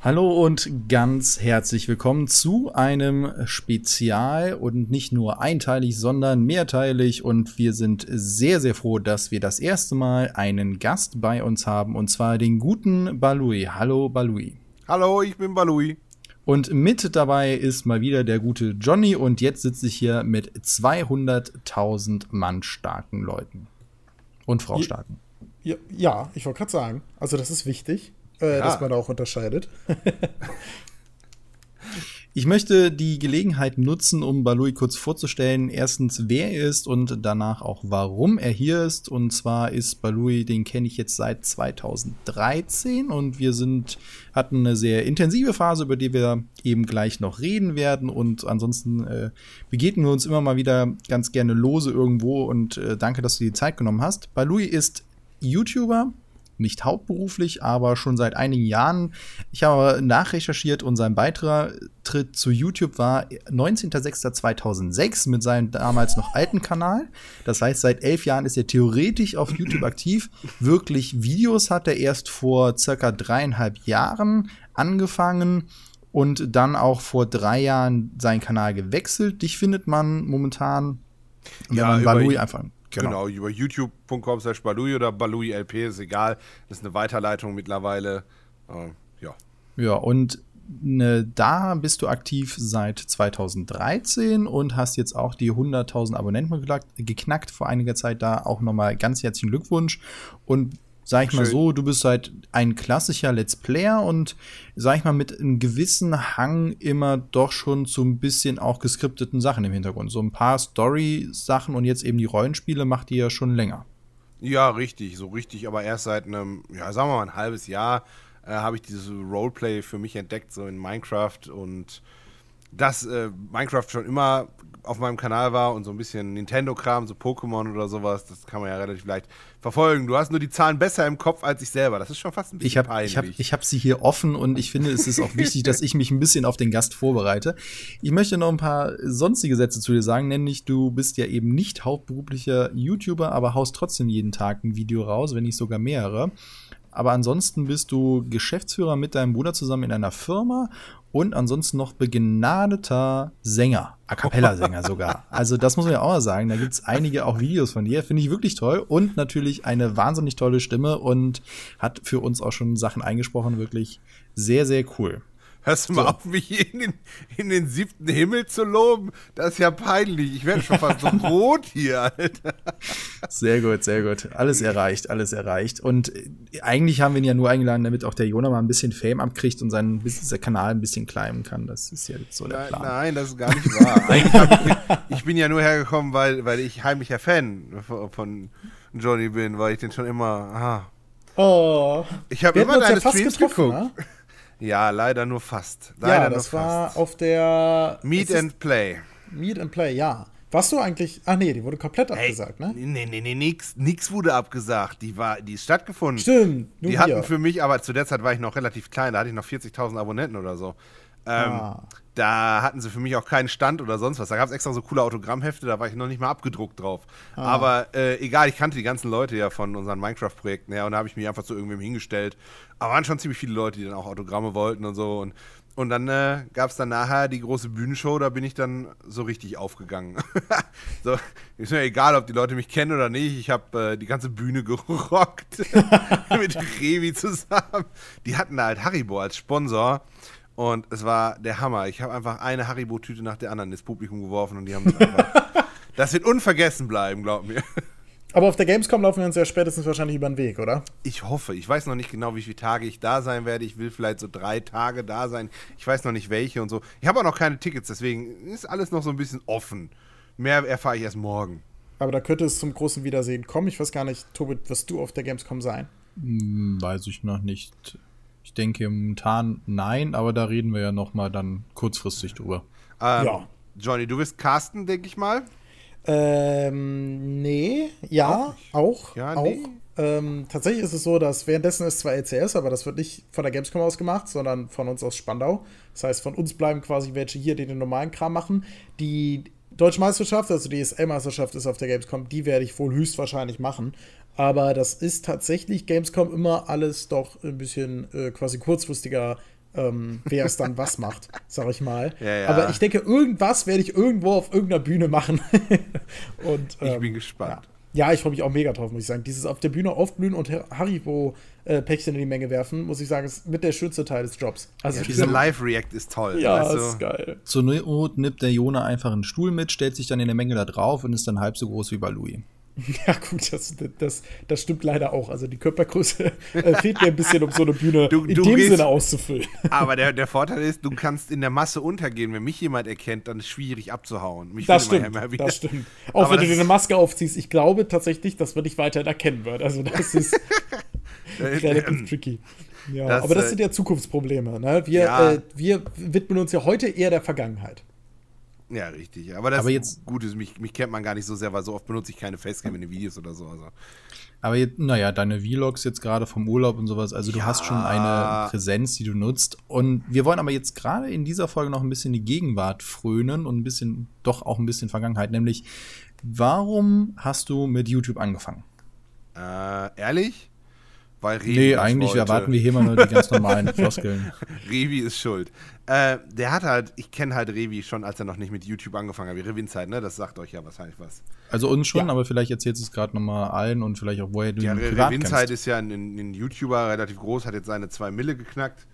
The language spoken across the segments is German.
Hallo und ganz herzlich willkommen zu einem Spezial und nicht nur einteilig, sondern mehrteilig und wir sind sehr, sehr froh, dass wir das erste Mal einen Gast bei uns haben und zwar den guten Balui. Hallo Balui. Hallo, ich bin Balui. Und mit dabei ist mal wieder der gute Johnny und jetzt sitze ich hier mit 200.000 Mann starken Leuten. Und Frau starken. Ja, ja ich wollte gerade sagen, also das ist wichtig äh, ja. dass man da auch unterscheidet. Ich möchte die Gelegenheit nutzen, um Balui kurz vorzustellen. Erstens, wer er ist und danach auch, warum er hier ist. Und zwar ist Balui, den kenne ich jetzt seit 2013 und wir sind, hatten eine sehr intensive Phase, über die wir eben gleich noch reden werden. Und ansonsten äh, begegnen wir uns immer mal wieder ganz gerne lose irgendwo und äh, danke, dass du die Zeit genommen hast. Balui ist YouTuber, nicht hauptberuflich, aber schon seit einigen Jahren. Ich habe nachrecherchiert und sein Beitritt zu YouTube war 19.06.2006 mit seinem damals noch alten Kanal. Das heißt, seit elf Jahren ist er theoretisch auf YouTube aktiv. Wirklich Videos hat er erst vor circa dreieinhalb Jahren angefangen und dann auch vor drei Jahren seinen Kanal gewechselt. Dich findet man momentan, wenn ja, man Balui einfach Genau, genau über youtube.com slash Balui oder Balui LP, ist egal. Das ist eine Weiterleitung mittlerweile. Äh, ja. Ja, und ne, da bist du aktiv seit 2013 und hast jetzt auch die 100.000 Abonnenten geknackt vor einiger Zeit. Da auch nochmal ganz herzlichen Glückwunsch. Und sag ich Schön. mal so, du bist halt ein klassischer Let's Player und sag ich mal mit einem gewissen Hang immer doch schon zu ein bisschen auch geskripteten Sachen im Hintergrund. So ein paar Story-Sachen und jetzt eben die Rollenspiele macht ihr ja schon länger. Ja, richtig, so richtig, aber erst seit einem, ja, sagen wir mal ein halbes Jahr äh, habe ich dieses Roleplay für mich entdeckt, so in Minecraft und dass äh, Minecraft schon immer auf meinem Kanal war und so ein bisschen Nintendo-Kram, so Pokémon oder sowas, das kann man ja relativ leicht verfolgen. Du hast nur die Zahlen besser im Kopf als ich selber. Das ist schon fast ein bisschen ich hab, peinlich. Ich habe ich hab sie hier offen und ich finde, es ist auch wichtig, dass ich mich ein bisschen auf den Gast vorbereite. Ich möchte noch ein paar sonstige Sätze zu dir sagen, nämlich du bist ja eben nicht hauptberuflicher YouTuber, aber haust trotzdem jeden Tag ein Video raus, wenn nicht sogar mehrere. Aber ansonsten bist du Geschäftsführer mit deinem Bruder zusammen in einer Firma und ansonsten noch begnadeter Sänger, A cappella-Sänger sogar. Also das muss man ja auch mal sagen. Da gibt es einige auch Videos von dir, finde ich wirklich toll und natürlich eine wahnsinnig tolle Stimme und hat für uns auch schon Sachen eingesprochen, wirklich sehr, sehr cool. Hörst du mal so. auf, mich in den, in den siebten Himmel zu loben? Das ist ja peinlich. Ich werde schon fast so rot hier, Alter. Sehr gut, sehr gut. Alles erreicht, alles erreicht. Und äh, eigentlich haben wir ihn ja nur eingeladen, damit auch der Jonah mal ein bisschen Fame abkriegt und sein dieser Kanal ein bisschen climben kann. Das ist ja so der nein, Plan. Nein, das ist gar nicht wahr. ich, ich, bin ja nur hergekommen, weil, weil ich heimlicher Fan von Johnny bin, weil ich den schon immer. Ah. Oh. Ich habe immer deine ja Streams geguckt. Ne? Ja, leider nur fast. Leider ja, das war auf der Meet and Play. Meet and Play, ja. Warst du eigentlich. Ach nee, die wurde komplett hey, abgesagt, ne? Nee, nee, nee, nix, nix wurde abgesagt. Die war, die ist stattgefunden. Stimmt. Die hier. hatten für mich, aber zu der Zeit war ich noch relativ klein, da hatte ich noch 40.000 Abonnenten oder so. Ähm, ah. Da hatten sie für mich auch keinen Stand oder sonst was. Da gab es extra so coole Autogrammhefte, da war ich noch nicht mal abgedruckt drauf. Ah. Aber äh, egal, ich kannte die ganzen Leute ja von unseren Minecraft-Projekten her und da habe ich mich einfach zu irgendwem hingestellt. Aber waren schon ziemlich viele Leute, die dann auch Autogramme wollten und so. Und, und dann äh, gab es dann nachher die große Bühnenshow, da bin ich dann so richtig aufgegangen. so, ist mir egal, ob die Leute mich kennen oder nicht. Ich habe äh, die ganze Bühne gerockt mit Revi zusammen. Die hatten da halt Haribo als Sponsor. Und es war der Hammer. Ich habe einfach eine Haribo-Tüte nach der anderen ins Publikum geworfen und die haben das einfach. das wird unvergessen bleiben, glaub mir. Aber auf der Gamescom laufen wir uns ja spätestens wahrscheinlich über den Weg, oder? Ich hoffe. Ich weiß noch nicht genau, wie viele Tage ich da sein werde. Ich will vielleicht so drei Tage da sein. Ich weiß noch nicht welche und so. Ich habe auch noch keine Tickets, deswegen ist alles noch so ein bisschen offen. Mehr erfahre ich erst morgen. Aber da könnte es zum großen Wiedersehen kommen. Ich weiß gar nicht, Tobit, wirst du auf der Gamescom sein? Hm, weiß ich noch nicht. Ich denke momentan nein, aber da reden wir ja noch mal dann kurzfristig drüber. Ähm, ja. Johnny, du bist Carsten, denke ich mal. Ähm, nee, ja, auch. auch ja, auch. Nee. Ähm, tatsächlich ist es so, dass währenddessen ist zwar LCS, aber das wird nicht von der Gamescom aus gemacht, sondern von uns aus Spandau. Das heißt, von uns bleiben quasi welche hier, die den normalen Kram machen. Die Deutsche Meisterschaft, also die SL-Meisterschaft ist auf der Gamescom, die werde ich wohl höchstwahrscheinlich machen. Aber das ist tatsächlich Gamescom immer alles doch ein bisschen äh, quasi kurzfristiger ähm, wer es dann was macht, sag ich mal. Ja, ja. Aber ich denke, irgendwas werde ich irgendwo auf irgendeiner Bühne machen. und, ähm, ich bin gespannt. Ja. Ja, ich freue mich auch mega drauf, muss ich sagen. Dieses auf der Bühne aufblühen und Haribo-Päckchen in die Menge werfen, muss ich sagen, ist mit der schönste Teil des Jobs. Also ja, diese Live-React ist toll. Ja, du? ist geil. Zur Not nimmt der Jona einfach einen Stuhl mit, stellt sich dann in der Menge da drauf und ist dann halb so groß wie bei Louis. Ja, gut, das, das, das stimmt leider auch. Also die Körpergröße äh, fehlt mir ein bisschen, um so eine Bühne du, in du dem gehst, Sinne auszufüllen. Aber der, der Vorteil ist, du kannst in der Masse untergehen. Wenn mich jemand erkennt, dann ist es schwierig abzuhauen. Mich das stimmt, das stimmt. Auch aber wenn du dir eine Maske aufziehst, ich glaube tatsächlich, dass man dich weiterhin erkennen wird. Also das ist relativ tricky. Ja, das, aber das äh, sind ja Zukunftsprobleme. Ne? Wir, ja. Äh, wir widmen uns ja heute eher der Vergangenheit. Ja, richtig. Aber das aber jetzt, gut ist, mich, mich kennt man gar nicht so sehr, weil so oft benutze ich keine Facecam in den Videos oder so. Also. Aber jetzt, naja, deine Vlogs jetzt gerade vom Urlaub und sowas, also du ja. hast schon eine Präsenz, die du nutzt. Und wir wollen aber jetzt gerade in dieser Folge noch ein bisschen die Gegenwart frönen und ein bisschen, doch auch ein bisschen Vergangenheit, nämlich warum hast du mit YouTube angefangen? Äh, ehrlich? Weil Revi nee, eigentlich wollte. erwarten wir hier mal nur die ganz normalen Floskeln. Revi ist schuld. Äh, der hat halt, ich kenne halt Revi schon, als er noch nicht mit YouTube angefangen hat, wie Revinzeit, ne? Das sagt euch ja wahrscheinlich was. Also uns schon, ja. aber vielleicht erzählst du es gerade nochmal allen und vielleicht auch, woher du ja, ihn privat Revinzeit ist ja ein, ein, YouTuber, relativ groß, hat jetzt seine zwei Mille geknackt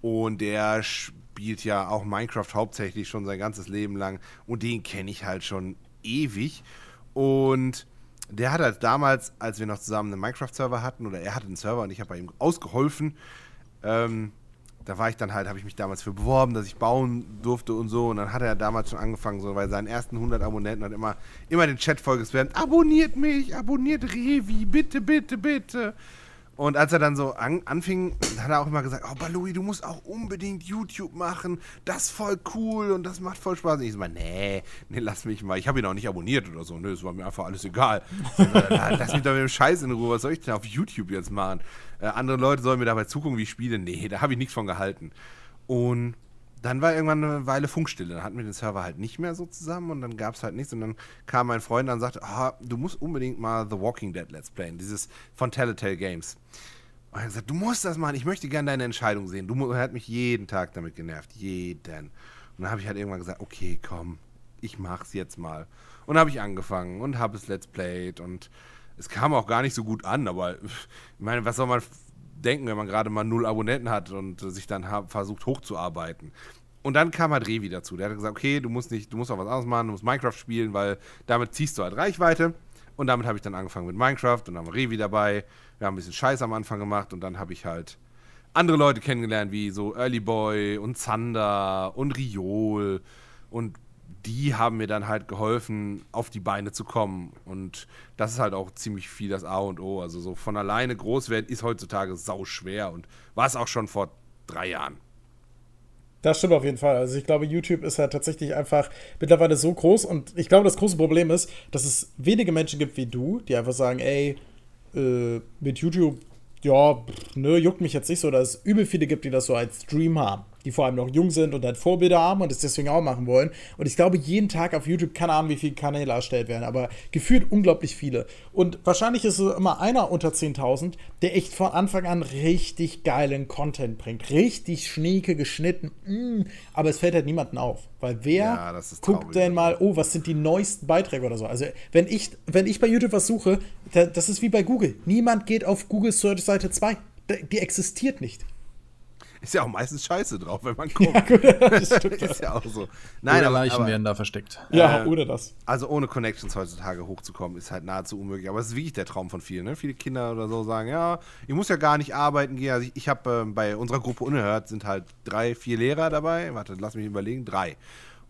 und der spielt ja auch Minecraft hauptsächlich schon sein ganzes Leben lang und den kenne ich halt schon ewig und der hat halt damals, als wir noch zusammen einen Minecraft-Server hatten, oder er hatte einen Server und ich habe bei ihm ausgeholfen, ähm, da war ich dann halt, habe ich mich damals für beworben, dass ich bauen durfte und so. Und dann hat er damals schon angefangen, so, weil seinen ersten 100 Abonnenten hat immer, immer den Chat vollgespammt, abonniert mich, abonniert Revi, bitte, bitte, bitte. Und als er dann so an, anfing, hat er auch immer gesagt, oh, Balui, du musst auch unbedingt YouTube machen, das ist voll cool und das macht voll Spaß. Und ich so mal, nee, nee, lass mich mal, ich habe ihn auch nicht abonniert oder so, ne, es war mir einfach alles egal. lass mich doch mit dem Scheiß in Ruhe, was soll ich denn auf YouTube jetzt machen? Äh, andere Leute sollen mir dabei zugucken, wie ich spiele. Nee, da habe ich nichts von gehalten. Und dann war irgendwann eine Weile Funkstille. Dann hatten wir den Server halt nicht mehr so zusammen und dann gab es halt nichts. Und dann kam mein Freund und sagte, ah, du musst unbedingt mal The Walking Dead Let's Playen, dieses von Telltale Games. Und er hat gesagt, du musst das machen, ich möchte gerne deine Entscheidung sehen. Du er hat mich jeden Tag damit genervt, jeden. Und dann habe ich halt irgendwann gesagt, okay, komm, ich mach's jetzt mal. Und dann habe ich angefangen und habe es Let's Played und es kam auch gar nicht so gut an, aber ich meine, was soll man denken, wenn man gerade mal null Abonnenten hat und sich dann versucht hochzuarbeiten. Und dann kam halt Revi dazu. Der hat gesagt, okay, du musst nicht, du musst auch was anderes machen, du musst Minecraft spielen, weil damit ziehst du halt Reichweite. Und damit habe ich dann angefangen mit Minecraft und dann war Revi dabei. Wir haben ein bisschen Scheiß am Anfang gemacht und dann habe ich halt andere Leute kennengelernt, wie so Early Boy und Zander und Riol und die haben mir dann halt geholfen, auf die Beine zu kommen. Und das ist halt auch ziemlich viel das A und O. Also so von alleine groß werden ist heutzutage sau schwer und war es auch schon vor drei Jahren. Das stimmt auf jeden Fall. Also ich glaube, YouTube ist halt tatsächlich einfach mittlerweile so groß und ich glaube, das große Problem ist, dass es wenige Menschen gibt wie du, die einfach sagen, ey, äh, mit YouTube, ja, pff, ne, juckt mich jetzt nicht so, dass es übel viele gibt, die das so als Stream haben die vor allem noch jung sind und dann Vorbilder haben und es deswegen auch machen wollen. Und ich glaube, jeden Tag auf YouTube, keine Ahnung, wie viele Kanäle erstellt werden, aber gefühlt unglaublich viele. Und wahrscheinlich ist es immer einer unter 10.000, der echt von Anfang an richtig geilen Content bringt. Richtig schnieke, geschnitten, mm, aber es fällt halt niemandem auf. Weil wer ja, guckt denn mal, oh, was sind die neuesten Beiträge oder so? Also, wenn ich, wenn ich bei YouTube was suche, das ist wie bei Google. Niemand geht auf Google Search Seite 2. Die existiert nicht. Ist ja auch meistens scheiße drauf, wenn man guckt. Ja, das stimmt. ist ja auch so. Nein, oder aber, Leichen aber, werden da versteckt. Ja, äh, oder das. Also ohne Connections heutzutage hochzukommen, ist halt nahezu unmöglich. Aber es ist wirklich der Traum von vielen. Ne? Viele Kinder oder so sagen, ja, ich muss ja gar nicht arbeiten gehen. Also ich, ich habe äh, bei unserer Gruppe Unerhört sind halt drei, vier Lehrer dabei. Warte, lass mich überlegen. Drei.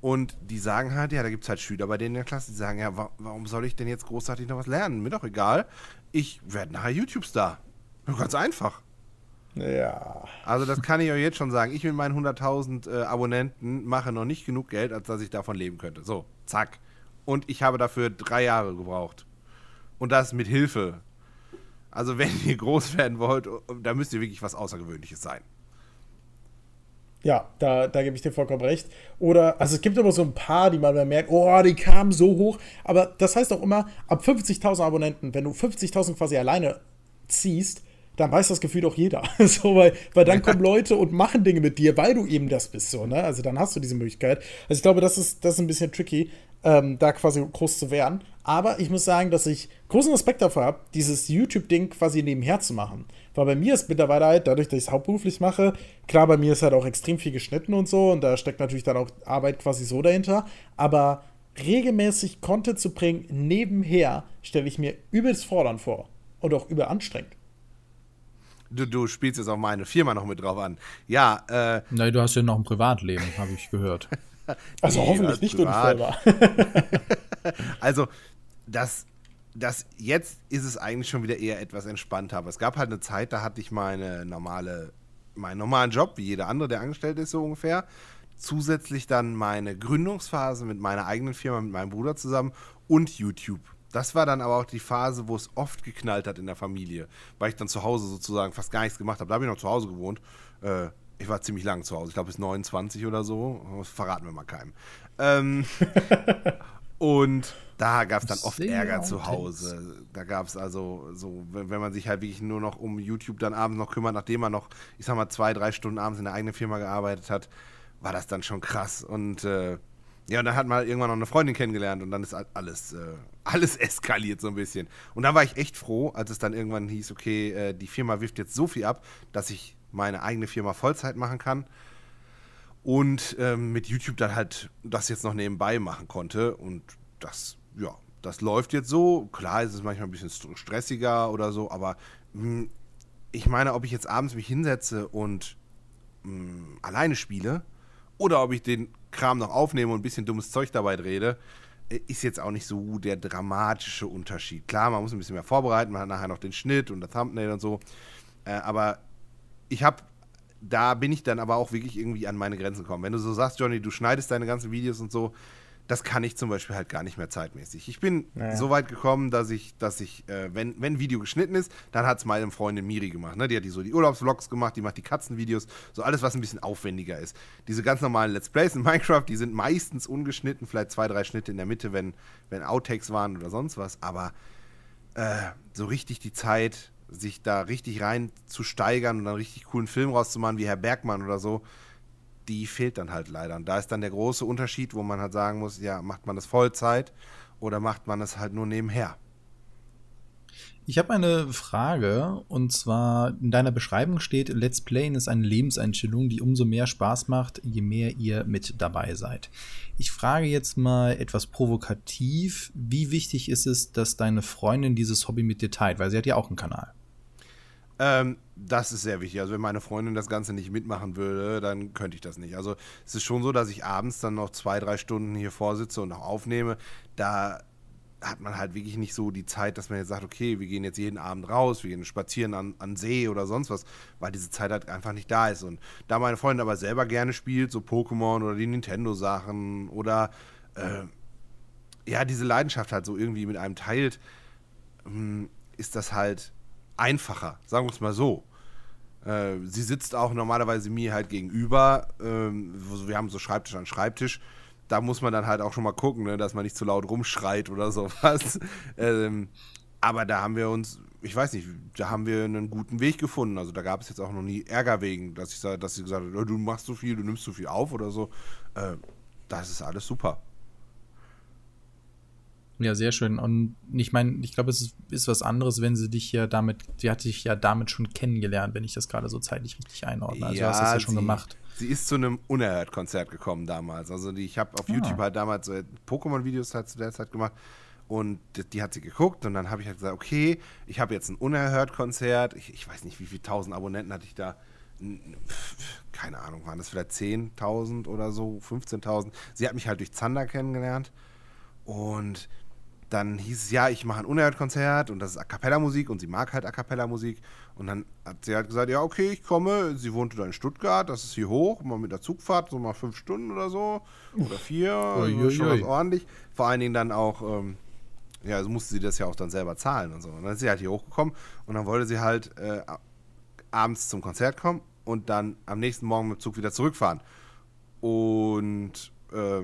Und die sagen halt, ja, da gibt es halt Schüler bei denen in der Klasse, die sagen, ja, wa warum soll ich denn jetzt großartig noch was lernen? Mir doch egal. Ich werde nachher YouTube-Star. Ganz einfach. Ja. Also das kann ich euch jetzt schon sagen. Ich mit meinen 100.000 äh, Abonnenten mache noch nicht genug Geld, als dass ich davon leben könnte. So, zack. Und ich habe dafür drei Jahre gebraucht. Und das mit Hilfe. Also wenn ihr groß werden wollt, da müsst ihr wirklich was Außergewöhnliches sein. Ja, da, da gebe ich dir vollkommen recht. Oder, also es gibt immer so ein paar, die man merkt, oh, die kamen so hoch. Aber das heißt auch immer, ab 50.000 Abonnenten, wenn du 50.000 quasi alleine ziehst, dann weiß das Gefühl doch jeder. so, weil, weil dann kommen Leute und machen Dinge mit dir, weil du eben das bist. So, ne? Also dann hast du diese Möglichkeit. Also ich glaube, das ist, das ist ein bisschen tricky, ähm, da quasi groß zu werden. Aber ich muss sagen, dass ich großen Respekt dafür habe, dieses YouTube-Ding quasi nebenher zu machen. Weil bei mir ist mittlerweile halt, dadurch, dass ich es hauptberuflich mache, klar, bei mir ist halt auch extrem viel geschnitten und so und da steckt natürlich dann auch Arbeit quasi so dahinter. Aber regelmäßig Content zu bringen nebenher, stelle ich mir übelst fordernd vor und auch übel anstrengend. Du, du spielst jetzt auch meine Firma noch mit drauf an. Ja, äh. Nein, du hast ja noch ein Privatleben, habe ich gehört. also nee, hoffentlich nicht privat. also, das, das jetzt ist es eigentlich schon wieder eher etwas entspannter. Aber es gab halt eine Zeit, da hatte ich meine normale, meinen normalen Job, wie jeder andere, der angestellt ist, so ungefähr. Zusätzlich dann meine Gründungsphase mit meiner eigenen Firma, mit meinem Bruder zusammen und YouTube. Das war dann aber auch die Phase, wo es oft geknallt hat in der Familie, weil ich dann zu Hause sozusagen fast gar nichts gemacht habe. Da habe ich noch zu Hause gewohnt. Äh, ich war ziemlich lange zu Hause, ich glaube bis 29 oder so. Das verraten wir mal keinem. Ähm, und da gab es dann oft Sehr Ärger zu Hause. Da gab es also so, wenn, wenn, man sich halt wirklich nur noch um YouTube dann abends noch kümmert, nachdem man noch, ich sag mal, zwei, drei Stunden abends in der eigenen Firma gearbeitet hat, war das dann schon krass. Und äh, ja, und dann hat man irgendwann noch eine Freundin kennengelernt und dann ist alles, äh, alles eskaliert so ein bisschen. Und da war ich echt froh, als es dann irgendwann hieß, okay, äh, die Firma wirft jetzt so viel ab, dass ich meine eigene Firma Vollzeit machen kann. Und ähm, mit YouTube dann halt das jetzt noch nebenbei machen konnte. Und das, ja, das läuft jetzt so. Klar ist es manchmal ein bisschen stressiger oder so, aber mh, hm, ich meine, ob ich jetzt abends mich hinsetze und mh, hm, alleine spiele oder ob ich den Kram noch aufnehme und ein bisschen dummes Zeug dabei rede, ist jetzt auch nicht so der dramatische Unterschied. Klar, man muss ein bisschen mehr vorbereiten, man hat nachher noch den Schnitt und das Thumbnail und so. Äh, aber ich habe, da bin ich dann aber auch wirklich irgendwie an meine Grenzen gekommen. Wenn du so sagst, Johnny, du schneidest deine ganzen Videos und so, das kann ich zum Beispiel halt gar nicht mehr zeitmäßig. Ich bin naja. so weit gekommen, dass ich, dass ich, äh, wenn, wenn ein Video geschnitten ist, dann hat es meine Freundin Miri gemacht. Ne? Die hat die so die Urlaubsvlogs gemacht, die macht die Katzenvideos, so alles, was ein bisschen aufwendiger ist. Diese ganz normalen Let's Plays in Minecraft, die sind meistens ungeschnitten, vielleicht zwei, drei Schnitte in der Mitte, wenn, wenn Outtakes waren oder sonst was. Aber äh, so richtig die Zeit, sich da richtig rein zu steigern und dann richtig coolen Film rauszumachen, wie Herr Bergmann oder so, die fehlt dann halt leider. Und da ist dann der große Unterschied, wo man halt sagen muss, ja, macht man das Vollzeit oder macht man das halt nur nebenher? Ich habe eine Frage und zwar in deiner Beschreibung steht, Let's Playen ist eine Lebenseinstellung, die umso mehr Spaß macht, je mehr ihr mit dabei seid. Ich frage jetzt mal etwas provokativ, wie wichtig ist es, dass deine Freundin dieses Hobby mit dir teilt, weil sie hat ja auch einen Kanal. Ähm, das ist sehr wichtig. Also wenn meine Freundin das Ganze nicht mitmachen würde, dann könnte ich das nicht. Also es ist schon so, dass ich abends dann noch zwei, drei Stunden hier vorsitze und noch aufnehme. Da hat man halt wirklich nicht so die Zeit, dass man jetzt sagt, okay, wir gehen jetzt jeden Abend raus, wir gehen spazieren an, an See oder sonst was, weil diese Zeit halt einfach nicht da ist. Und da meine Freundin aber selber gerne spielt, so Pokémon oder die Nintendo-Sachen oder äh, ja, diese Leidenschaft halt so irgendwie mit einem teilt, hm, ist das halt einfacher, sagen wir es mal so. Äh, sie sitzt auch normalerweise mir halt gegenüber. Ähm, wir haben so Schreibtisch an Schreibtisch. Da muss man dann halt auch schon mal gucken, ne, dass man nicht zu laut rumschreit oder sowas. ähm, aber da haben wir uns, ich weiß nicht, da haben wir einen guten Weg gefunden. Also da gab es jetzt auch noch nie Ärger wegen, dass ich dass sie gesagt hat, oh, du machst so viel, du nimmst so viel auf oder so. Äh, das ist alles super. Ja, sehr schön. Und ich meine, ich glaube, es ist, ist, was anderes, wenn sie dich ja damit, sie hat dich ja damit schon kennengelernt, wenn ich das gerade so zeitlich richtig einordne. Also ja, du hast das ja schon sie, gemacht. Sie ist zu einem Unerhört-Konzert gekommen damals. Also die, ich habe auf ah. YouTube halt damals so Pokémon-Videos halt zu der Zeit gemacht. Und die, die hat sie geguckt und dann habe ich halt gesagt, okay, ich habe jetzt ein Unerhört-Konzert. Ich, ich, weiß nicht, wie viele tausend Abonnenten hatte ich da. Keine Ahnung, waren das vielleicht 10.000 oder so, 15.000. Sie hat mich halt durch Zander kennengelernt. Und dann hieß es, ja, ich mache ein Unerhört-Konzert und das ist A Cappella-Musik und sie mag halt A Cappella-Musik. Und dann hat sie halt gesagt, ja, okay, ich komme. Sie wohnte da in Stuttgart, das ist hier hoch, mal mit der Zugfahrt, so mal fünf Stunden oder so. Oder vier, also schon was ordentlich. Vor allen Dingen dann auch, ähm, ja, also musste sie das ja auch dann selber zahlen und so. Und dann ist sie halt hier hochgekommen und dann wollte sie halt äh, abends zum Konzert kommen und dann am nächsten Morgen mit dem Zug wieder zurückfahren. Und äh,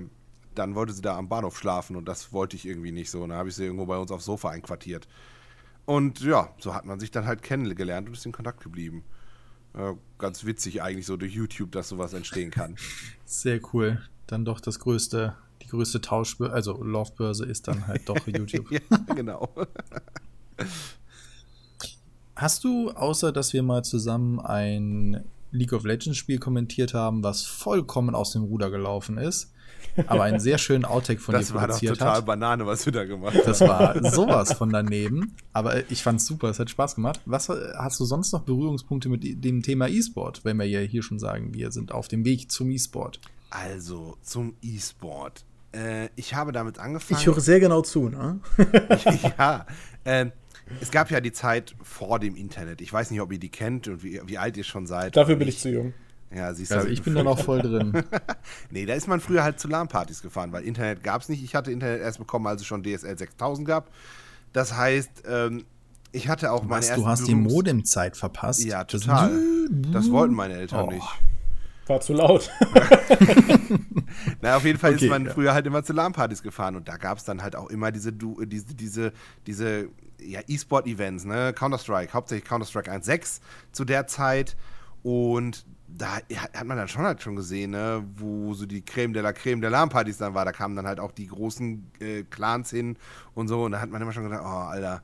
dann wollte sie da am Bahnhof schlafen und das wollte ich irgendwie nicht so. Und dann habe ich sie irgendwo bei uns aufs Sofa einquartiert. Und ja, so hat man sich dann halt kennengelernt und ist in Kontakt geblieben. Äh, ganz witzig eigentlich so durch YouTube, dass sowas entstehen kann. Sehr cool. Dann doch das größte, die größte Tauschbörse, also Lovebörse ist dann halt doch YouTube. ja, genau. Hast du, außer dass wir mal zusammen ein League of Legends Spiel kommentiert haben, was vollkommen aus dem Ruder gelaufen ist, aber einen sehr schönen Outtake von das dir produziert hat. Das war total Banane, was du da gemacht hast. Das war sowas von daneben, aber ich fand es super, es hat Spaß gemacht. Was hast du sonst noch Berührungspunkte mit dem Thema E-Sport, wenn wir ja hier schon sagen, wir sind auf dem Weg zum E-Sport? Also, zum E-Sport. Äh, ich habe damit angefangen. Ich höre sehr genau zu, ne? ja, äh, es gab ja die Zeit vor dem Internet. Ich weiß nicht, ob ihr die kennt und wie, wie alt ihr schon seid. Dafür bin ich zu jung. Ja, siehst du. Also ich bin da noch voll drin. nee, da ist man früher halt zu LAN-Partys gefahren, weil Internet gab es nicht. Ich hatte Internet erst bekommen, als es schon DSL 6000 gab. Das heißt, ähm, ich hatte auch meine Was, Du hast die Modem-Zeit verpasst? Ja, total. Das wollten meine Eltern oh. nicht. War zu laut. Na, auf jeden Fall okay, ist man ja. früher halt immer zu LAN-Partys gefahren und da gab es dann halt auch immer diese, diese, diese, diese ja, E-Sport-Events, ne? Counter-Strike, hauptsächlich Counter-Strike 1.6 zu der Zeit. Und da hat man dann schon halt schon gesehen, ne, wo so die Creme de la Creme der LAN-Partys dann war. Da kamen dann halt auch die großen äh, Clans hin und so. Und da hat man immer schon gedacht, oh, Alter,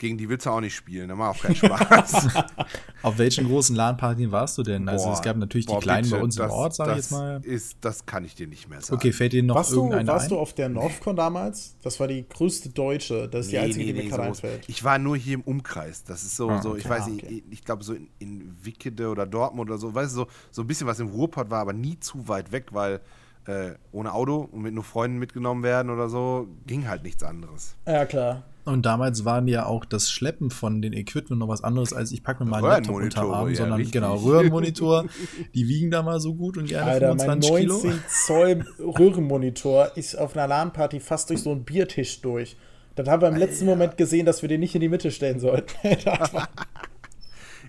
gegen die willst du auch nicht spielen, da macht auch keinen Spaß. Auf welchen großen LAN-Partien warst du denn? Also boah, es gab natürlich boah, die kleinen bitte, bei uns das, im Ort, sag ich jetzt mal. Ist, das kann ich dir nicht mehr sagen. Okay, fällt dir noch warst irgendeine du, Warst ein? du auf der Northcon damals? Das war die größte deutsche, das ist nee, die einzige, nee, die mir gerade so einfällt. Ich war nur hier im Umkreis. Das ist so, ah, so ich weiß nicht, okay. ich, ich glaube so in, in Wickede oder Dortmund oder so, weißt du, so, so ein bisschen was im Ruhrpott war, aber nie zu weit weg, weil äh, ohne Auto und mit nur Freunden mitgenommen werden oder so, ging halt nichts anderes. Ja, klar. Und damals waren ja auch das Schleppen von den Equipment noch was anderes, als ich packe mir meinen Laptop unter Arm, ja, sondern richtig. genau, Röhrenmonitor, die wiegen da mal so gut und gerne Alter, 25 mein 19 Kilo. Zoll Röhrenmonitor ist auf einer LAN-Party fast durch so einen Biertisch durch. Dann haben wir im letzten Alter. Moment gesehen, dass wir den nicht in die Mitte stellen sollten.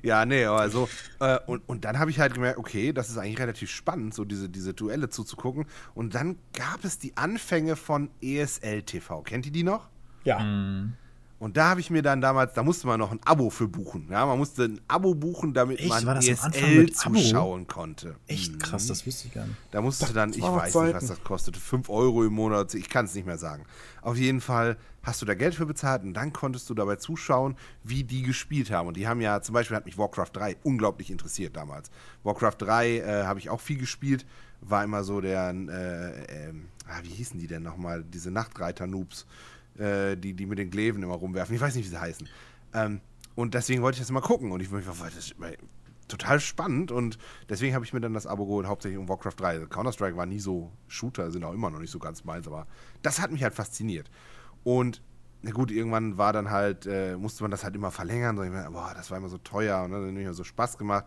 Ja, nee, also, äh, und, und dann habe ich halt gemerkt, okay, das ist eigentlich relativ spannend, so diese, diese Duelle zuzugucken. Und dann gab es die Anfänge von ESL TV. Kennt ihr die noch? Ja. Mhm. Und da habe ich mir dann damals, da musste man noch ein Abo für buchen. Ja, man musste ein Abo buchen, damit Echt? man ESL zuschauen konnte. Echt krass, das wusste ich gar nicht. Da musste das dann, ich weiß Zeiten. nicht, was das kostete, 5 Euro im Monat, ich kann es nicht mehr sagen. Auf jeden Fall hast du da Geld für bezahlt und dann konntest du dabei zuschauen, wie die gespielt haben. Und die haben ja, zum Beispiel hat mich Warcraft 3 unglaublich interessiert damals. Warcraft 3 äh, habe ich auch viel gespielt, war immer so der, äh, äh, wie hießen die denn nochmal, diese Nachtreiter-Noobs äh, die, die mit den Gleven immer rumwerfen. Ich weiß nicht, wie sie heißen. Ähm, und deswegen wollte ich das mal gucken. Und ich war das total spannend. Und deswegen habe ich mir dann das Abo geholt, hauptsächlich um Warcraft 3. Counter-Strike war nie so Shooter, sind auch immer noch nicht so ganz meins, aber das hat mich halt fasziniert. Und na gut, irgendwann war dann halt, äh, musste man das halt immer verlängern. So, ich meine, boah, das war immer so teuer und dann hat mehr so Spaß gemacht.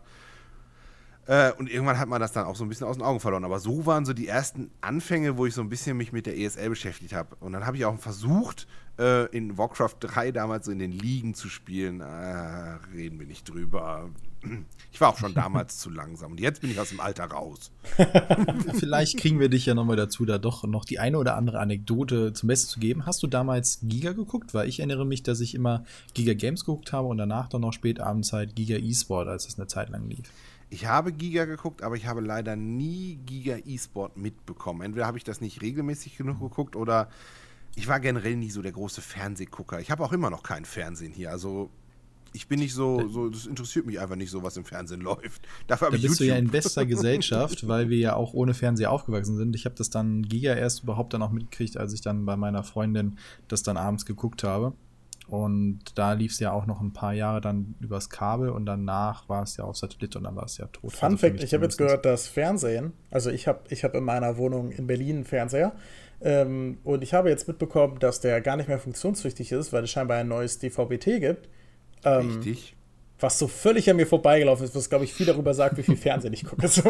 Äh, und irgendwann hat man das dann auch so ein bisschen aus den Augen verloren. Aber so waren so die ersten Anfänge, wo ich so ein bisschen mich mit der ESL beschäftigt habe. Und dann habe ich auch versucht, äh, in Warcraft 3 damals so in den Ligen zu spielen. Äh, reden wir nicht drüber. Ich war auch schon damals zu langsam. Und jetzt bin ich aus dem Alter raus. Vielleicht kriegen wir dich ja nochmal dazu, da doch noch die eine oder andere Anekdote zum Besten zu geben. Hast du damals Giga geguckt? Weil ich erinnere mich, dass ich immer Giga Games geguckt habe und danach dann noch spät abends halt Giga E-Sport, als es eine Zeit lang lief. Ich habe Giga geguckt, aber ich habe leider nie Giga E-Sport mitbekommen. Entweder habe ich das nicht regelmäßig genug geguckt oder ich war generell nie so der große Fernsehgucker. Ich habe auch immer noch keinen Fernsehen hier. Also ich bin nicht so, so, das interessiert mich einfach nicht so, was im Fernsehen läuft. Dafür da bist YouTube. du ja in bester Gesellschaft, weil wir ja auch ohne Fernseher aufgewachsen sind. Ich habe das dann Giga erst überhaupt dann auch mitgekriegt, als ich dann bei meiner Freundin das dann abends geguckt habe. Und da lief es ja auch noch ein paar Jahre dann übers Kabel und danach war es ja auf Satellit und dann war es ja tot. Fun also Fact: Ich habe jetzt gehört, dass Fernsehen, also ich habe ich hab in meiner Wohnung in Berlin einen Fernseher ähm, und ich habe jetzt mitbekommen, dass der gar nicht mehr funktionstüchtig ist, weil es scheinbar ein neues DVB-T gibt. Ähm, Richtig. Was so völlig an mir vorbeigelaufen ist, was glaube ich viel darüber sagt, wie viel Fernsehen ich gucke. So,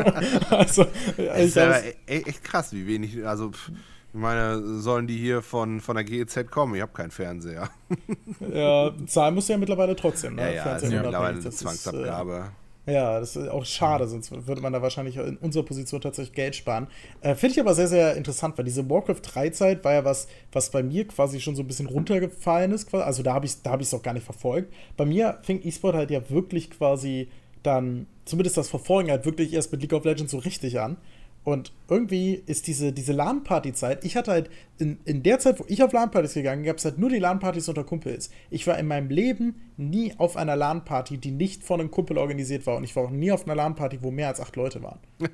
also, das ist ja e-, echt krass, wie wenig, also. Pff ich meine, sollen die hier von, von der GEZ kommen? Ich habe keinen Fernseher. ja, zahlen muss ja mittlerweile trotzdem. Ne? Ja, ja, Fernseher ist ja mittlerweile eine Zwangsabgabe. Ja, das ist auch schade, sonst würde man da wahrscheinlich in unserer Position tatsächlich Geld sparen. Äh, Finde ich aber sehr, sehr interessant, weil diese Warcraft 3-Zeit war ja was, was bei mir quasi schon so ein bisschen runtergefallen ist. Also da habe ich es hab auch gar nicht verfolgt. Bei mir fing E-Sport halt ja wirklich quasi dann, zumindest das Verfolgen halt wirklich erst mit League of Legends so richtig an. Und irgendwie ist diese, diese LAN-Party-Zeit, ich hatte halt in, in der Zeit, wo ich auf LAN-Partys gegangen gab es halt nur die LAN-Partys unter Kumpels. Ich war in meinem Leben nie auf einer LAN-Party, die nicht von einem Kumpel organisiert war. Und ich war auch nie auf einer LAN-Party, wo mehr als acht Leute waren.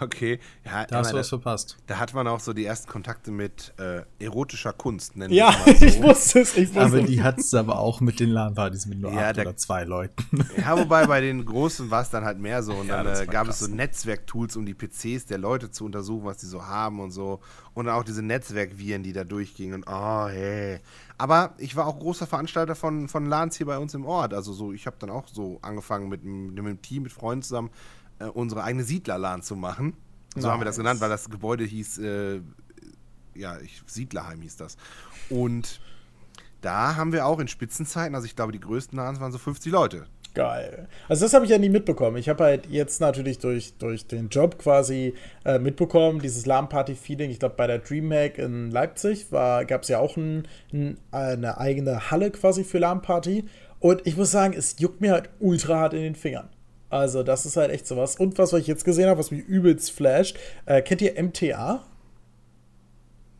okay. Ja, da hast du was verpasst. Da hat man auch so die ersten Kontakte mit äh, erotischer Kunst, nennen Ja, so. ich wusste es. Ich wusste aber die hat es aber auch mit den LAN-Partys mit nur ja, acht oder zwei Leuten. Ja, wobei bei den Großen war es dann halt mehr so. Und ja, dann äh, gab krass. es so Netzwerktools, um die PCs der Leute zu untersuchen, was die so haben und so. Und auch diese Netzwerkviren, die da durchgingen. Und oh, hey. Aber ich war auch großer Veranstalter von, von LANs hier bei uns im Ort. Also so, ich habe dann auch so angefangen mit, mit einem Team, mit Freunden zusammen, äh, unsere eigene Siedler-LAN zu machen. So nice. haben wir das genannt, weil das Gebäude hieß, äh, ja, ich, Siedlerheim hieß das. Und da haben wir auch in Spitzenzeiten, also ich glaube, die größten LANs waren so 50 Leute. Geil. Also das habe ich ja nie mitbekommen. Ich habe halt jetzt natürlich durch, durch den Job quasi äh, mitbekommen, dieses LAN-Party-Feeling. Ich glaube, bei der DreamHack in Leipzig gab es ja auch ein, ein, eine eigene Halle quasi für LAN-Party. Und ich muss sagen, es juckt mir halt ultra hart in den Fingern. Also das ist halt echt sowas. Und was ich jetzt gesehen habe, was mich übelst flasht, äh, kennt ihr MTA?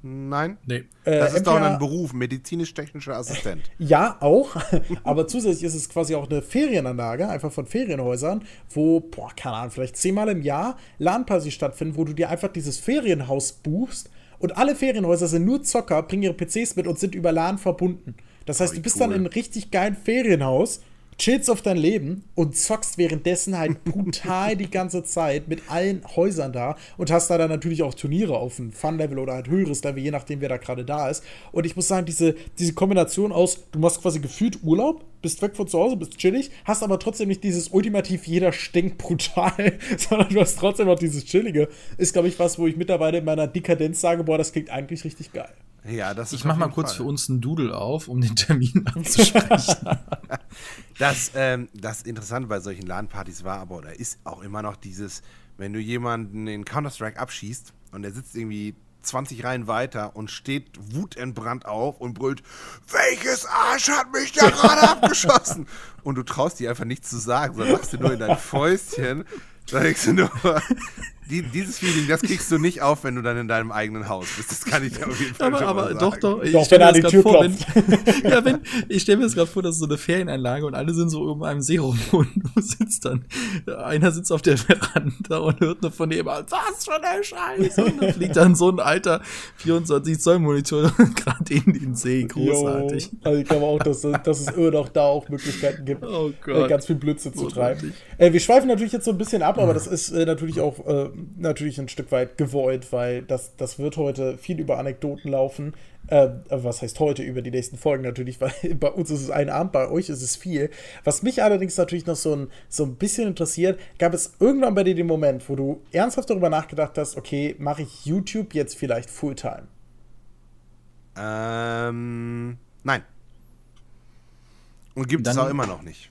Nein. Nee. Das äh, ist doch ein Beruf, medizinisch-technischer Assistent. Ja, auch. Aber zusätzlich ist es quasi auch eine Ferienanlage, einfach von Ferienhäusern, wo, boah, keine Ahnung, vielleicht zehnmal im Jahr LAN-Party stattfinden, wo du dir einfach dieses Ferienhaus buchst und alle Ferienhäuser sind nur Zocker, bringen ihre PCs mit und sind über LAN verbunden. Das heißt, oh, du bist cool. dann in einem richtig geilen Ferienhaus chillst auf dein Leben und zockst währenddessen halt brutal die ganze Zeit mit allen Häusern da und hast da dann natürlich auch Turniere auf ein Fun-Level oder halt höheres Level, je nachdem, wer da gerade da ist. Und ich muss sagen, diese, diese Kombination aus, du machst quasi gefühlt Urlaub, bist weg von zu Hause, bist chillig, hast aber trotzdem nicht dieses ultimativ jeder stinkt brutal, sondern du hast trotzdem noch dieses Chillige. Ist, glaube ich, was, wo ich mittlerweile in meiner Dekadenz sage, boah, das klingt eigentlich richtig geil. Ja, das ist Ich mach mal kurz Fall. für uns einen Doodle auf, um den Termin abzusprechen. das, ähm, das Interessante bei solchen LAN-Partys war aber oder ist auch immer noch dieses, wenn du jemanden in Counter-Strike abschießt und der sitzt irgendwie 20 Reihen weiter und steht wutentbrannt auf und brüllt, welches Arsch hat mich da gerade abgeschossen? Und du traust dir einfach nichts zu sagen, sondern machst du nur in dein Fäustchen. Da denkst du nur, die, dieses Feeling, das kriegst du nicht auf, wenn du dann in deinem eigenen Haus bist. Das kann ich dir auf jeden Fall aber, schon aber mal sagen. Doch, doch. Ich stelle mir das gerade vor, wenn, ja, wenn, ich stelle mir das gerade vor, dass so eine Ferieneinlage und alle sind so um einem See rum und du sitzt dann, einer sitzt auf der Veranda und hört nur von nebenan, was für eine Scheiße. Und dann fliegt dann so ein alter 24 Zoll Monitor gerade in den See. Großartig. Jo, also ich glaube auch, dass, dass es immer noch da auch Möglichkeiten gibt, oh äh, ganz viel Blödsinn zu treiben. Äh, wir schweifen natürlich jetzt so ein bisschen ab, aber das ist äh, natürlich auch äh, natürlich ein Stück weit gewollt, weil das, das wird heute viel über Anekdoten laufen. Äh, was heißt heute über die nächsten Folgen natürlich, weil bei uns ist es ein Abend, bei euch ist es viel. Was mich allerdings natürlich noch so ein, so ein bisschen interessiert, gab es irgendwann bei dir den Moment, wo du ernsthaft darüber nachgedacht hast, okay, mache ich YouTube jetzt vielleicht Fulltime? Ähm, nein. Und gibt es auch immer noch nicht.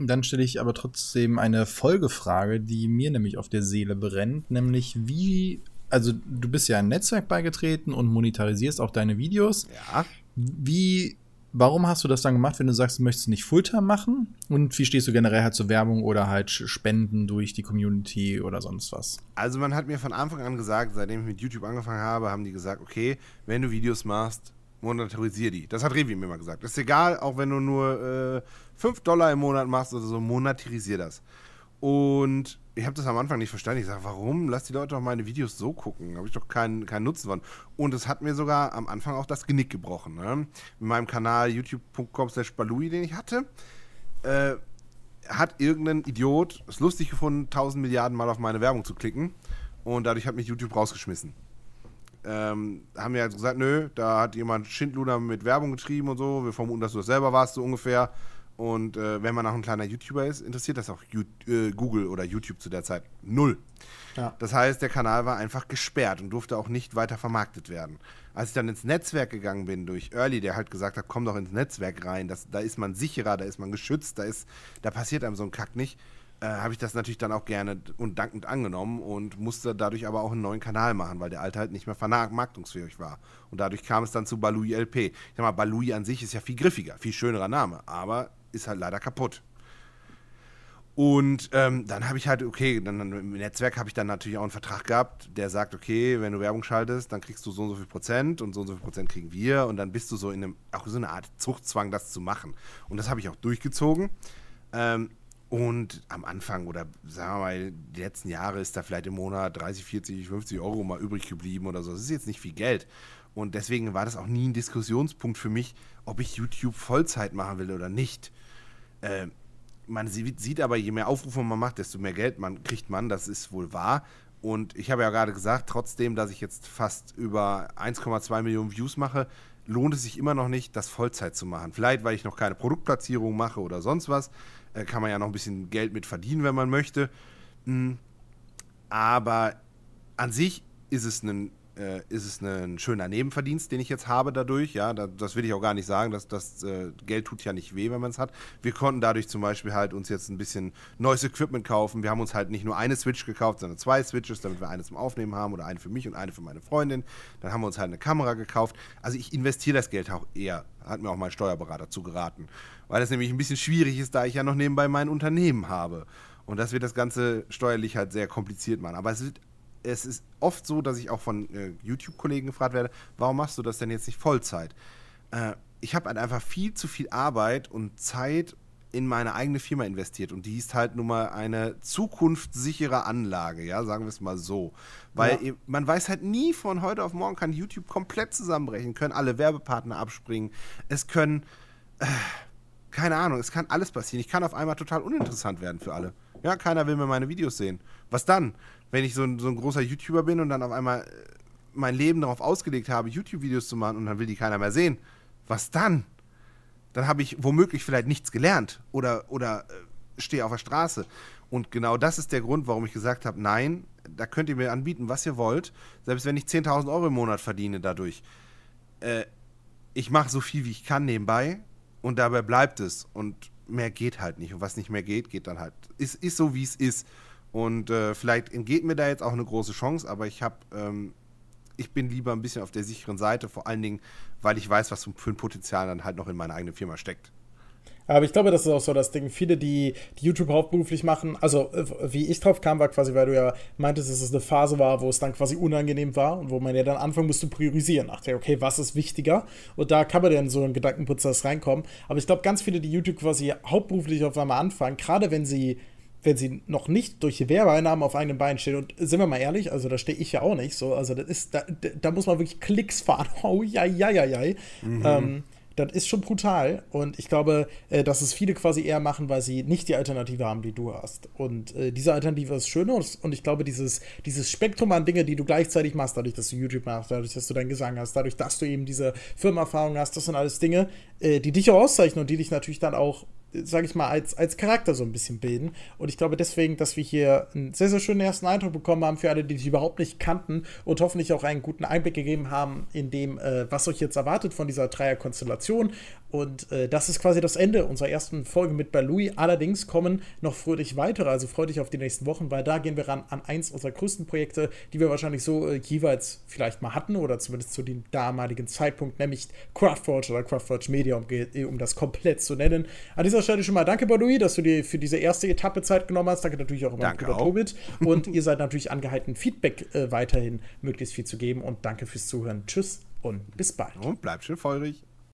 Dann stelle ich aber trotzdem eine Folgefrage, die mir nämlich auf der Seele brennt, nämlich wie, also du bist ja ein Netzwerk beigetreten und monetarisierst auch deine Videos. Ja. Wie, warum hast du das dann gemacht, wenn du sagst, du möchtest nicht Fulltime machen? Und wie stehst du generell halt zur Werbung oder halt Spenden durch die Community oder sonst was? Also man hat mir von Anfang an gesagt, seitdem ich mit YouTube angefangen habe, haben die gesagt, okay, wenn du Videos machst, monetarisier die. Das hat Revi mir immer gesagt. Ist egal, auch wenn du nur äh, 5 Dollar im Monat machst oder so, monetarisier das. Und ich habe das am Anfang nicht verstanden. Ich sage, warum? Lass die Leute doch meine Videos so gucken. Habe ich doch keinen, keinen Nutzen von. Und es hat mir sogar am Anfang auch das Genick gebrochen. Ne? Mit meinem Kanal youtube.com/slash balui, den ich hatte, äh, hat irgendein Idiot es lustig gefunden, 1000 Milliarden Mal auf meine Werbung zu klicken. Und dadurch hat mich YouTube rausgeschmissen ähm, haben wir halt gesagt, nö, da hat jemand Schindluder mit Werbung getrieben und so. Wir vermuten, dass du das selber warst, so ungefähr. Und äh, wenn man auch ein kleiner YouTuber ist, interessiert das auch äh, Google oder YouTube zu der Zeit null. Ja. Das heißt, der Kanal war einfach gesperrt und durfte auch nicht weiter vermarktet werden. Als ich dann ins Netzwerk gegangen bin durch Early, der halt gesagt hat, komm doch ins Netzwerk rein, das, da ist man sicherer, da ist man geschützt, da, ist, da passiert einem so ein Kack nicht, äh, habe ich das natürlich dann auch gerne und dankend angenommen und musste dadurch aber auch einen neuen Kanal machen, weil der alte halt nicht mehr vermarktungsfähig war. Und dadurch kam es dann zu Balui LP. Ich sag mal, Balui an sich ist ja viel griffiger, viel schönerer Name, aber ist halt leider kaputt. Und ähm, dann habe ich halt, okay, dann, im Netzwerk habe ich dann natürlich auch einen Vertrag gehabt, der sagt, okay, wenn du Werbung schaltest, dann kriegst du so und so viel Prozent und so und so viel Prozent kriegen wir und dann bist du so in einem, auch so eine Art Zuchtzwang, das zu machen. Und das habe ich auch durchgezogen. Ähm, und am Anfang oder sagen wir mal, die letzten Jahre ist da vielleicht im Monat 30, 40, 50 Euro mal übrig geblieben oder so. Das ist jetzt nicht viel Geld. Und deswegen war das auch nie ein Diskussionspunkt für mich, ob ich YouTube Vollzeit machen will oder nicht. Äh, man sieht aber, je mehr Aufrufe man macht, desto mehr Geld man kriegt man, das ist wohl wahr. Und ich habe ja gerade gesagt, trotzdem, dass ich jetzt fast über 1,2 Millionen Views mache, lohnt es sich immer noch nicht, das Vollzeit zu machen. Vielleicht, weil ich noch keine Produktplatzierung mache oder sonst was. Äh, kann man ja noch ein bisschen Geld mit verdienen, wenn man möchte. Mhm. Aber an sich ist es ein äh, ist es ein schöner Nebenverdienst, den ich jetzt habe dadurch. Ja, das, das will ich auch gar nicht sagen. dass das äh, Geld tut ja nicht weh, wenn man es hat. Wir konnten dadurch zum Beispiel halt uns jetzt ein bisschen neues Equipment kaufen. Wir haben uns halt nicht nur eine Switch gekauft, sondern zwei Switches, damit wir eine zum Aufnehmen haben oder eine für mich und eine für meine Freundin. Dann haben wir uns halt eine Kamera gekauft. Also ich investiere das Geld auch eher, hat mir auch mein Steuerberater zugeraten. Weil das nämlich ein bisschen schwierig ist, da ich ja noch nebenbei mein Unternehmen habe. Und das wird das Ganze steuerlich halt sehr kompliziert machen. Aber es wird es ist oft so, dass ich auch von äh, YouTube-Kollegen gefragt werde, warum machst du das denn jetzt nicht Vollzeit? Äh, ich habe halt einfach viel zu viel Arbeit und Zeit in meine eigene Firma investiert und die ist halt nun mal eine zukunftssichere Anlage, ja, sagen wir es mal so. Weil ja. man weiß halt nie von heute auf morgen kann YouTube komplett zusammenbrechen, können alle Werbepartner abspringen, es können, äh, keine Ahnung, es kann alles passieren. Ich kann auf einmal total uninteressant werden für alle. Ja, keiner will mehr meine Videos sehen. Was dann? Wenn ich so ein, so ein großer YouTuber bin und dann auf einmal äh, mein Leben darauf ausgelegt habe, YouTube-Videos zu machen und dann will die keiner mehr sehen, was dann? Dann habe ich womöglich vielleicht nichts gelernt oder, oder äh, stehe auf der Straße. Und genau das ist der Grund, warum ich gesagt habe, nein, da könnt ihr mir anbieten, was ihr wollt, selbst wenn ich 10.000 Euro im Monat verdiene dadurch. Äh, ich mache so viel, wie ich kann nebenbei und dabei bleibt es. Und mehr geht halt nicht. Und was nicht mehr geht, geht dann halt. Ist, ist so, wie es ist. Und äh, vielleicht entgeht mir da jetzt auch eine große Chance, aber ich habe, ähm, ich bin lieber ein bisschen auf der sicheren Seite, vor allen Dingen, weil ich weiß, was für ein Potenzial dann halt noch in meiner eigenen Firma steckt. Aber ich glaube, das ist auch so das Ding. Viele, die, die YouTube hauptberuflich machen, also äh, wie ich drauf kam, war quasi, weil du ja meintest, dass es eine Phase war, wo es dann quasi unangenehm war und wo man ja dann anfangen musste priorisieren. Dachte, okay, was ist wichtiger? Und da kann man dann so einen Gedankenprozess reinkommen. Aber ich glaube, ganz viele, die YouTube quasi hauptberuflich auf einmal anfangen, gerade wenn sie wenn sie noch nicht durch die Werbeeinnahmen auf eigenen Beinen stehen, und sind wir mal ehrlich, also da stehe ich ja auch nicht so, also das ist, da, da muss man wirklich Klicks fahren. Oh, ja, ja, ja, ja. Mhm. Ähm, das ist schon brutal. Und ich glaube, äh, dass es viele quasi eher machen, weil sie nicht die Alternative haben, die du hast. Und äh, diese Alternative ist schön. Und ich glaube, dieses, dieses Spektrum an Dinge, die du gleichzeitig machst, dadurch, dass du YouTube machst, dadurch, dass du deinen Gesang hast, dadurch, dass du eben diese Firmenerfahrung hast, das sind alles Dinge, äh, die dich auch auszeichnen und die dich natürlich dann auch sage ich mal, als, als Charakter so ein bisschen bilden. Und ich glaube deswegen, dass wir hier einen sehr, sehr schönen ersten Eindruck bekommen haben für alle, die dich überhaupt nicht kannten und hoffentlich auch einen guten Einblick gegeben haben in dem, äh, was euch jetzt erwartet von dieser Dreierkonstellation. Und äh, das ist quasi das Ende unserer ersten Folge mit bei Louis. Allerdings kommen noch fröhlich weitere, also freut dich auf die nächsten Wochen, weil da gehen wir ran an eins unserer größten Projekte, die wir wahrscheinlich so äh, jeweils vielleicht mal hatten oder zumindest zu dem damaligen Zeitpunkt, nämlich Craftforge oder Craftforge Media, um, um das komplett zu nennen. An dieser Stelle schon mal danke, Louis, dass du dir für diese erste Etappe Zeit genommen hast. Danke natürlich auch immer über Tobit. Und ihr seid natürlich angehalten, Feedback äh, weiterhin möglichst viel zu geben. Und danke fürs Zuhören. Tschüss und bis bald. Und bleibt schön feurig.